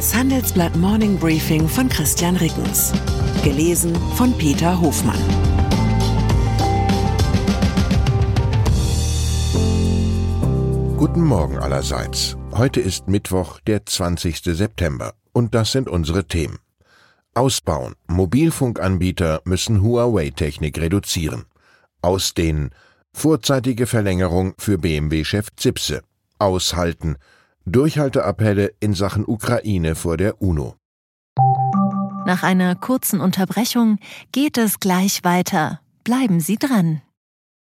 Das Handelsblatt Morning Briefing von Christian Rickens. Gelesen von Peter Hofmann. Guten Morgen allerseits. Heute ist Mittwoch, der 20. September. Und das sind unsere Themen. Ausbauen. Mobilfunkanbieter müssen Huawei-Technik reduzieren. Ausdehnen. Vorzeitige Verlängerung für BMW-Chef Zipse. Aushalten. Durchhalteappelle in Sachen Ukraine vor der UNO. Nach einer kurzen Unterbrechung geht es gleich weiter. Bleiben Sie dran.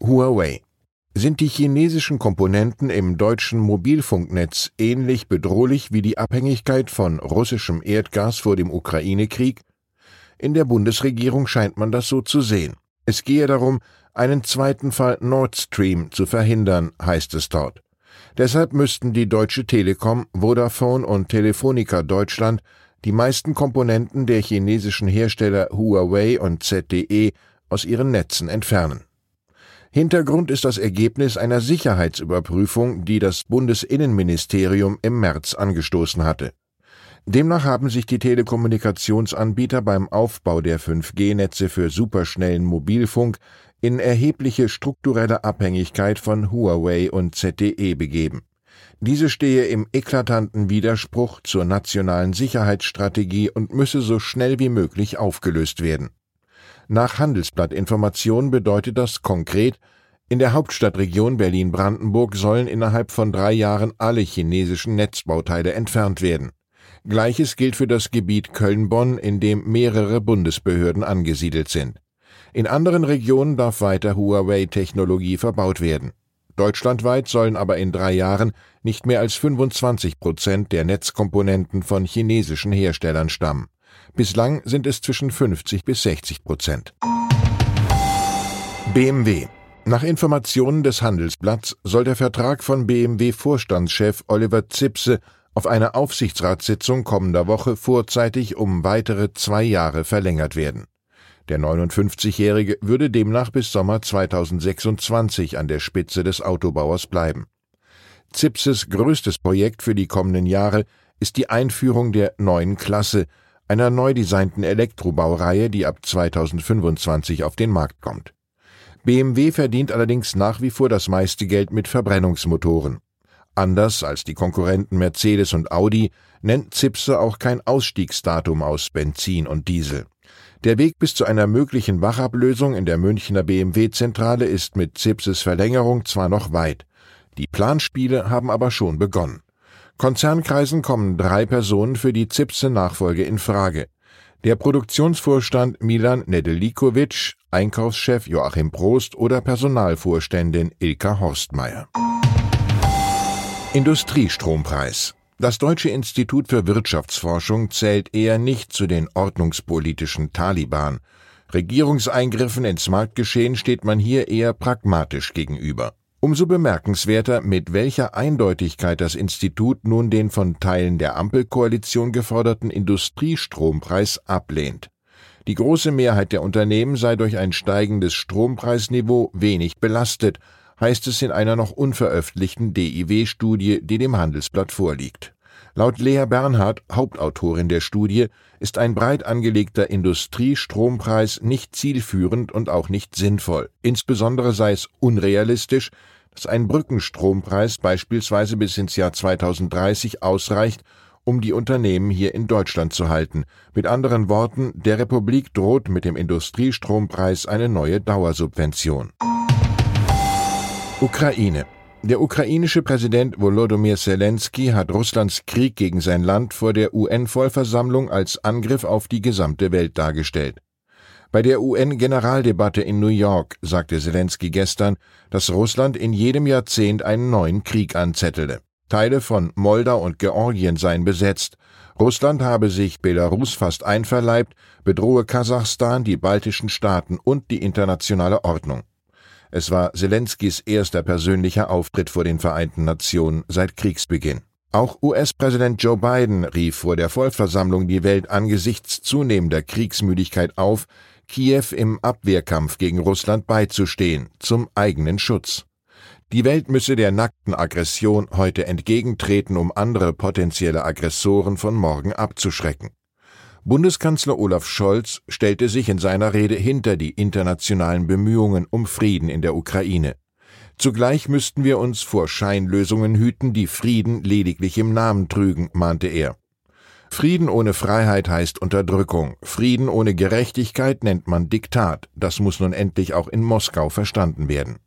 Huawei. Sind die chinesischen Komponenten im deutschen Mobilfunknetz ähnlich bedrohlich wie die Abhängigkeit von russischem Erdgas vor dem Ukraine-Krieg? In der Bundesregierung scheint man das so zu sehen. Es gehe darum, einen zweiten Fall Nord Stream zu verhindern, heißt es dort. Deshalb müssten die Deutsche Telekom, Vodafone und Telefonica Deutschland die meisten Komponenten der chinesischen Hersteller Huawei und ZTE aus ihren Netzen entfernen. Hintergrund ist das Ergebnis einer Sicherheitsüberprüfung, die das Bundesinnenministerium im März angestoßen hatte. Demnach haben sich die Telekommunikationsanbieter beim Aufbau der 5G-Netze für superschnellen Mobilfunk in erhebliche strukturelle Abhängigkeit von Huawei und ZTE begeben. Diese stehe im eklatanten Widerspruch zur nationalen Sicherheitsstrategie und müsse so schnell wie möglich aufgelöst werden. Nach Handelsblattinformation bedeutet das konkret, in der Hauptstadtregion Berlin-Brandenburg sollen innerhalb von drei Jahren alle chinesischen Netzbauteile entfernt werden. Gleiches gilt für das Gebiet Köln-Bonn, in dem mehrere Bundesbehörden angesiedelt sind. In anderen Regionen darf weiter Huawei-Technologie verbaut werden. Deutschlandweit sollen aber in drei Jahren nicht mehr als 25 Prozent der Netzkomponenten von chinesischen Herstellern stammen. Bislang sind es zwischen 50 bis 60 Prozent. BMW. Nach Informationen des Handelsblatts soll der Vertrag von BMW-Vorstandschef Oliver Zipse auf einer Aufsichtsratssitzung kommender Woche vorzeitig um weitere zwei Jahre verlängert werden. Der 59-Jährige würde demnach bis Sommer 2026 an der Spitze des Autobauers bleiben. Zipses größtes Projekt für die kommenden Jahre ist die Einführung der neuen Klasse, einer neu designten Elektrobaureihe, die ab 2025 auf den Markt kommt. BMW verdient allerdings nach wie vor das meiste Geld mit Verbrennungsmotoren. Anders als die Konkurrenten Mercedes und Audi nennt Zipse auch kein Ausstiegsdatum aus Benzin und Diesel. Der Weg bis zu einer möglichen Wachablösung in der Münchner BMW-Zentrale ist mit Zipses Verlängerung zwar noch weit. Die Planspiele haben aber schon begonnen. Konzernkreisen kommen drei Personen für die Zipse-Nachfolge in Frage. Der Produktionsvorstand Milan Nedelikovic, Einkaufschef Joachim Prost oder Personalvorständin Ilka Horstmeier. Industriestrompreis. Das Deutsche Institut für Wirtschaftsforschung zählt eher nicht zu den ordnungspolitischen Taliban. Regierungseingriffen ins Marktgeschehen steht man hier eher pragmatisch gegenüber. Umso bemerkenswerter, mit welcher Eindeutigkeit das Institut nun den von Teilen der Ampelkoalition geforderten Industriestrompreis ablehnt. Die große Mehrheit der Unternehmen sei durch ein steigendes Strompreisniveau wenig belastet, heißt es in einer noch unveröffentlichten DIW-Studie, die dem Handelsblatt vorliegt. Laut Lea Bernhard, Hauptautorin der Studie, ist ein breit angelegter Industriestrompreis nicht zielführend und auch nicht sinnvoll. Insbesondere sei es unrealistisch, dass ein Brückenstrompreis beispielsweise bis ins Jahr 2030 ausreicht, um die Unternehmen hier in Deutschland zu halten. Mit anderen Worten, der Republik droht mit dem Industriestrompreis eine neue Dauersubvention. Ukraine der ukrainische Präsident Volodymyr Zelensky hat Russlands Krieg gegen sein Land vor der UN-Vollversammlung als Angriff auf die gesamte Welt dargestellt. Bei der UN-Generaldebatte in New York sagte Zelensky gestern, dass Russland in jedem Jahrzehnt einen neuen Krieg anzettele. Teile von Moldau und Georgien seien besetzt. Russland habe sich Belarus fast einverleibt, bedrohe Kasachstan, die baltischen Staaten und die internationale Ordnung. Es war Zelenskys erster persönlicher Auftritt vor den Vereinten Nationen seit Kriegsbeginn. Auch US-Präsident Joe Biden rief vor der Vollversammlung die Welt angesichts zunehmender Kriegsmüdigkeit auf, Kiew im Abwehrkampf gegen Russland beizustehen, zum eigenen Schutz. Die Welt müsse der nackten Aggression heute entgegentreten, um andere potenzielle Aggressoren von morgen abzuschrecken. Bundeskanzler Olaf Scholz stellte sich in seiner Rede hinter die internationalen Bemühungen um Frieden in der Ukraine. Zugleich müssten wir uns vor Scheinlösungen hüten, die Frieden lediglich im Namen trügen, mahnte er. Frieden ohne Freiheit heißt Unterdrückung. Frieden ohne Gerechtigkeit nennt man Diktat. Das muss nun endlich auch in Moskau verstanden werden.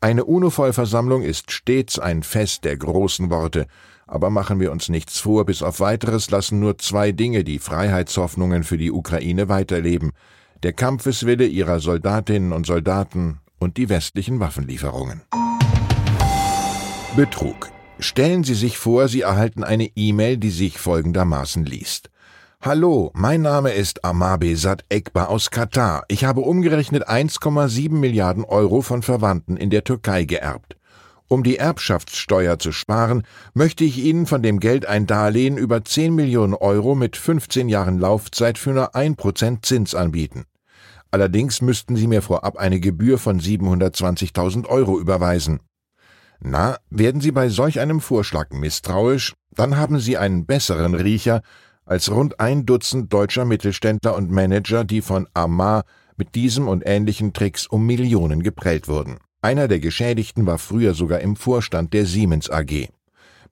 Eine UNO-Vollversammlung ist stets ein Fest der großen Worte, aber machen wir uns nichts vor, bis auf weiteres lassen nur zwei Dinge die Freiheitshoffnungen für die Ukraine weiterleben der Kampfeswille ihrer Soldatinnen und Soldaten und die westlichen Waffenlieferungen. Betrug. Stellen Sie sich vor, Sie erhalten eine E-Mail, die sich folgendermaßen liest. Hallo, mein Name ist Amabe Sad Ekba aus Katar. Ich habe umgerechnet 1,7 Milliarden Euro von Verwandten in der Türkei geerbt. Um die Erbschaftssteuer zu sparen, möchte ich Ihnen von dem Geld ein Darlehen über 10 Millionen Euro mit 15 Jahren Laufzeit für nur 1% Zins anbieten. Allerdings müssten Sie mir vorab eine Gebühr von 720.000 Euro überweisen. Na, werden Sie bei solch einem Vorschlag misstrauisch, dann haben Sie einen besseren Riecher als rund ein Dutzend deutscher Mittelständler und Manager, die von Amar mit diesem und ähnlichen Tricks um Millionen geprellt wurden. Einer der Geschädigten war früher sogar im Vorstand der Siemens AG.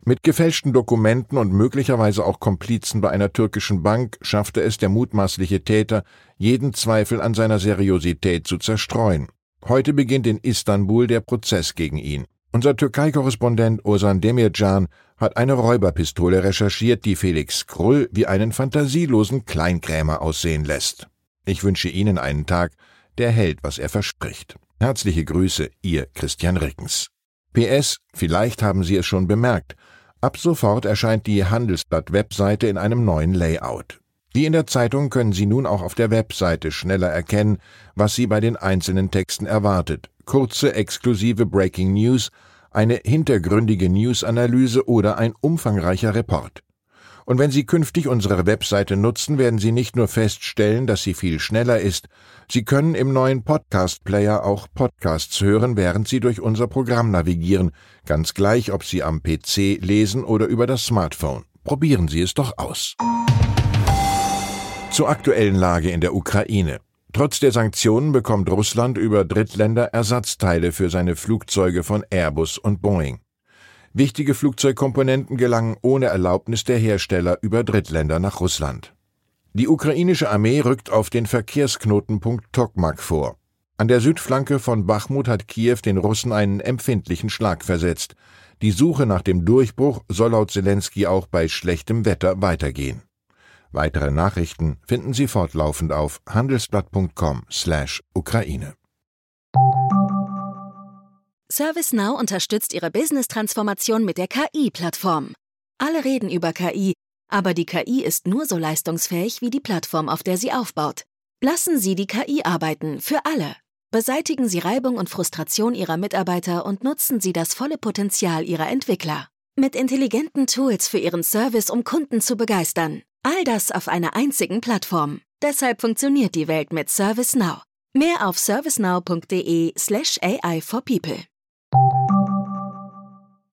Mit gefälschten Dokumenten und möglicherweise auch Komplizen bei einer türkischen Bank schaffte es der mutmaßliche Täter, jeden Zweifel an seiner Seriosität zu zerstreuen. Heute beginnt in Istanbul der Prozess gegen ihn. Unser Türkei-Korrespondent Osan Demircan hat eine Räuberpistole recherchiert, die Felix Krull wie einen fantasielosen Kleinkrämer aussehen lässt. Ich wünsche Ihnen einen Tag, der hält, was er verspricht. Herzliche Grüße, Ihr Christian Rickens. PS, vielleicht haben Sie es schon bemerkt, Ab sofort erscheint die Handelsblatt-Webseite in einem neuen Layout. Wie in der Zeitung können Sie nun auch auf der Webseite schneller erkennen, was Sie bei den einzelnen Texten erwartet. Kurze, exklusive Breaking News, eine hintergründige News-Analyse oder ein umfangreicher Report. Und wenn Sie künftig unsere Webseite nutzen, werden Sie nicht nur feststellen, dass sie viel schneller ist, Sie können im neuen Podcast-Player auch Podcasts hören, während Sie durch unser Programm navigieren, ganz gleich, ob Sie am PC lesen oder über das Smartphone. Probieren Sie es doch aus. Zur aktuellen Lage in der Ukraine. Trotz der Sanktionen bekommt Russland über Drittländer Ersatzteile für seine Flugzeuge von Airbus und Boeing. Wichtige Flugzeugkomponenten gelangen ohne Erlaubnis der Hersteller über Drittländer nach Russland. Die ukrainische Armee rückt auf den Verkehrsknotenpunkt Tokmak vor. An der Südflanke von Bachmut hat Kiew den Russen einen empfindlichen Schlag versetzt. Die Suche nach dem Durchbruch soll laut Zelensky auch bei schlechtem Wetter weitergehen. Weitere Nachrichten finden Sie fortlaufend auf handelsblatt.com/Ukraine. ServiceNow unterstützt Ihre Business-Transformation mit der KI-Plattform. Alle reden über KI, aber die KI ist nur so leistungsfähig wie die Plattform, auf der sie aufbaut. Lassen Sie die KI arbeiten, für alle. Beseitigen Sie Reibung und Frustration Ihrer Mitarbeiter und nutzen Sie das volle Potenzial Ihrer Entwickler. Mit intelligenten Tools für Ihren Service, um Kunden zu begeistern. All das auf einer einzigen Plattform. Deshalb funktioniert die Welt mit ServiceNow. Mehr auf servicenow.de/slash AI for People.